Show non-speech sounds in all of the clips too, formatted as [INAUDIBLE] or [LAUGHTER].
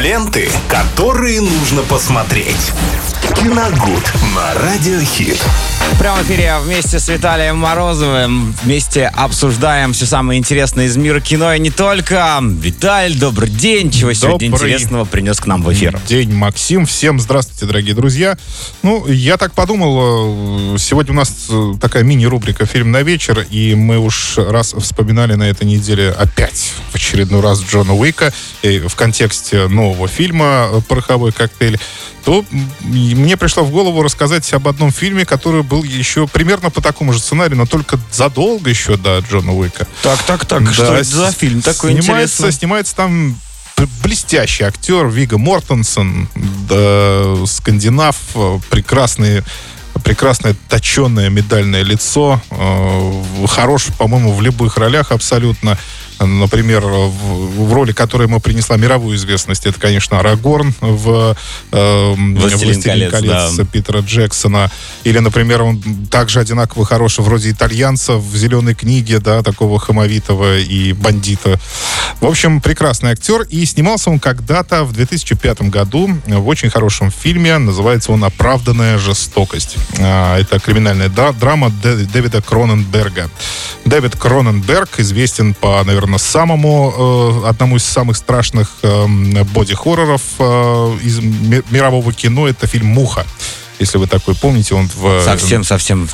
Ленты, которые нужно посмотреть. Киногуд на Радиохит. Прямо в эфире вместе с Виталием Морозовым вместе обсуждаем все самое интересное из мира кино и не только. Виталий, добрый день. Чего сегодня Добрый интересного принес к нам в эфир? День, Максим. Всем здравствуйте, дорогие друзья. Ну, я так подумал, э, сегодня у нас э, такая мини-рубрика «Фильм на вечер», и мы уж раз вспоминали на этой неделе опять в очередной раз Джона Уика и в контексте нового фильма «Пороховой коктейль», то мне пришло в голову рассказать об одном фильме, который был еще примерно по такому же сценарию, но только задолго еще до Джона Уика. Так, так, так. Да, Что это за фильм такой снимается, интересный? Снимается там блестящий актер Вига Мортенсон, да, скандинав, э, прекрасный прекрасное точенное медальное лицо, э, хорош, по-моему, в любых ролях абсолютно. Например, в, в роли, которая ему принесла мировую известность, это, конечно, Арагорн в э, «Властелин колец», да. Питера Джексона. Или, например, он также одинаково хорош вроде итальянца в «Зеленой книге», да, такого хамовитого и бандита. В общем, прекрасный актер. И снимался он когда-то в 2005 году в очень хорошем фильме. Называется он «Оправданная жестокость». А, Это криминальная драма Дэ- Дэвида Кроненберга. Дэвид Кроненберг известен по, наверное, самому, э, одному из самых страшных эм, боди-хорроров э, из ми- мирового кино. Это фильм «Муха». Если вы такой помните, он в... Совсем, совсем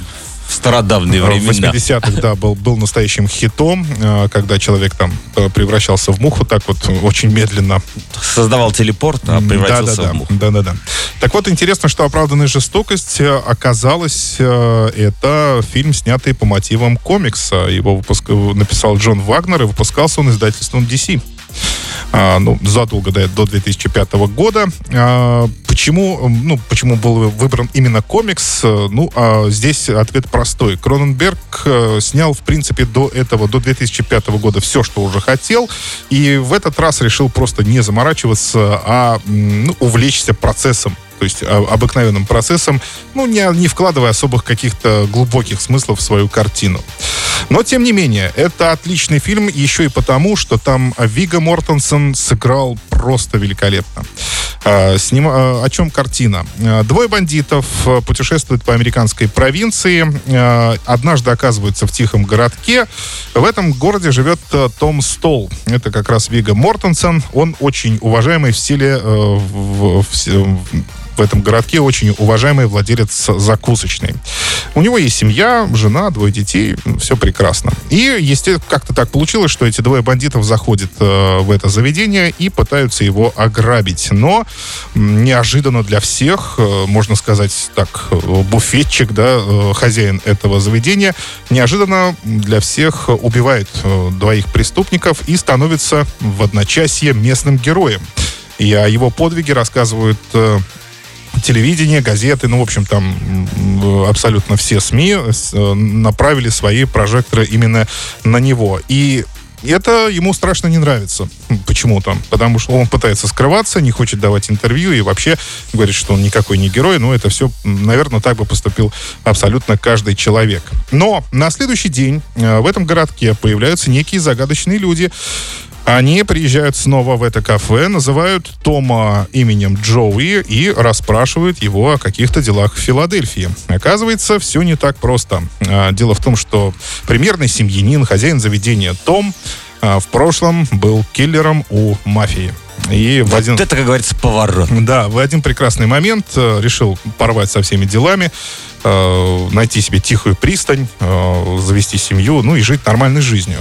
в стародавние В времена. 80-х, да, был, был настоящим хитом, э, когда человек там э, превращался в муху так вот очень медленно. Создавал телепорт, а превратился Да-да-да, в муху. Да-да-да. Так вот, интересно, что «Оправданная жестокость» э, оказалось, э, это фильм, снятый по мотивам комикса. Его выпуск... написал Джон Вагнер, и выпускался он издательством DC. А, ну, задолго до, до 2005 года. А, почему, ну, почему был выбран именно комикс? Э, Ну, а здесь ответ простой. Кроненберг э, снял, в принципе, до этого, до 2005 года все, что уже хотел, и в этот раз решил просто не заморачиваться, а ну, увлечься процессом то есть а, обыкновенным процессом, ну, не, не вкладывая особых каких-то глубоких смыслов в свою картину. Но, тем не менее, это отличный фильм еще и потому, что там Вига Мортенсон сыграл просто великолепно. А, с ним, а, о чем картина? Двое бандитов путешествуют по американской провинции, однажды оказываются в тихом городке. В этом городе живет Том Стол. Это как раз Вига Мортенсон. Он очень уважаемый в стиле э, в- в- в этом городке очень уважаемый владелец закусочной. У него есть семья, жена, двое детей, все прекрасно. И, естественно, как-то так получилось, что эти двое бандитов заходят э, в это заведение и пытаются его ограбить. Но неожиданно для всех, э, можно сказать так, э, буфетчик, да, хозяин этого заведения, неожиданно для всех убивает двоих преступников и становится в одночасье местным героем. И о его подвиге рассказывают телевидение, газеты, ну, в общем, там м, абсолютно все СМИ с- э, направили свои прожекторы именно на него. И это ему страшно не нравится. М, Почему-то. Потому что он пытается скрываться, не хочет давать интервью и вообще говорит, что он никакой не герой. Но это все, наверное, так бы поступил абсолютно каждый человек. Но на следующий день э, в этом городке появляются некие загадочные люди, они приезжают снова в это кафе, называют Тома именем Джоуи и расспрашивают его о каких-то делах в Филадельфии. Оказывается, все не так просто. А, Дело в том, что примерный семьянин, хозяин заведения Том, а, в прошлом был киллером у мафии. И в один... Вот это, как говорится, поворот. Да, в один прекрасный момент э, решил порвать со всеми делами, э, найти себе тихую пристань, э, завести семью, ну и жить нормальной жизнью.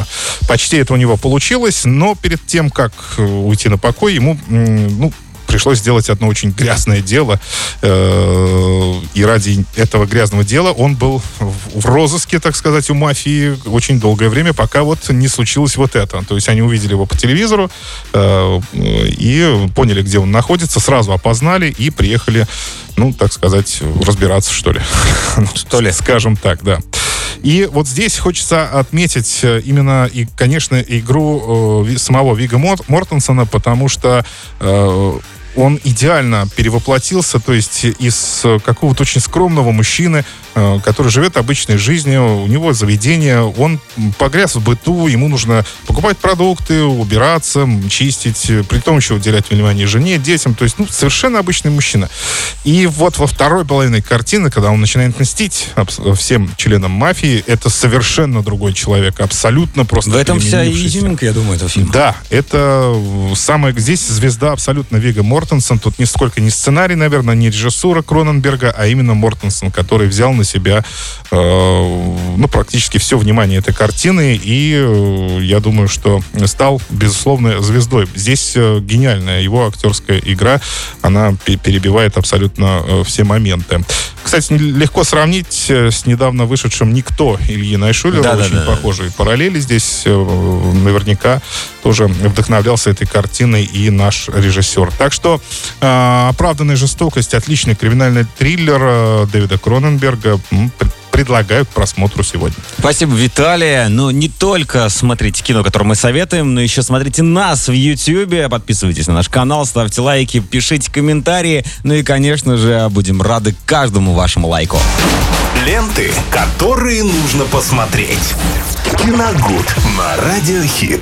Почти это у него получилось, но перед тем, как уйти на покой, ему, ну, пришлось сделать одно очень грязное дело. Э, И ради этого грязного дела он был в розыске, так сказать, у мафии очень долгое время, пока вот не случилось вот это. То есть они увидели его по телевизору э, и поняли, где он находится, сразу опознали и приехали, ну, так сказать, разбираться, что ли. [LAUGHS] Что ли? Скажем так, да. И вот здесь хочется отметить э, именно, и, конечно, игру э, самого Вига Мор- Мортенсона, потому что э, он идеально перевоплотился, то есть из какого-то очень скромного мужчины, э, который живет обычной жизнью, у него заведение, он погряз в быту, ему нужно покупать продукты, убираться, чистить, при том еще уделять внимание жене, детям, то есть, ну, совершенно обычный мужчина. И вот во второй половине картины, когда он начинает мстить всем членам мафии, это совершенно другой человек, абсолютно просто В этом вся изюминка, я думаю, этого фильма. Да, это самое... Здесь звезда абсолютно Вега Мортенсон. Тут нисколько не сценарий, наверное, не режиссура Кроненберга, а именно Мортенсон, который взял на себя э, ну, практически все внимание этой картины. И э, я думаю, что стал, безусловно, звездой. Здесь э, гениальная его актерская игра. Она перебивает абсолютно э, все моменты. Кстати, легко сравнить э, с недавно вышедшим «Никто» Ильи Найшулера. Да, Очень да, да. похожие параллели здесь. Э, наверняка тоже вдохновлялся этой картиной и наш режиссер. Так что э, «Оправданная жестокость» — отличный криминальный триллер э, Дэвида Кроненберга предлагаю к просмотру сегодня. Спасибо, Виталий. Ну, не только смотрите кино, которое мы советуем, но еще смотрите нас в YouTube. Подписывайтесь на наш канал, ставьте лайки, пишите комментарии. Ну и, конечно же, будем рады каждому вашему лайку. Ленты, которые нужно посмотреть. Киногуд на Радиохит.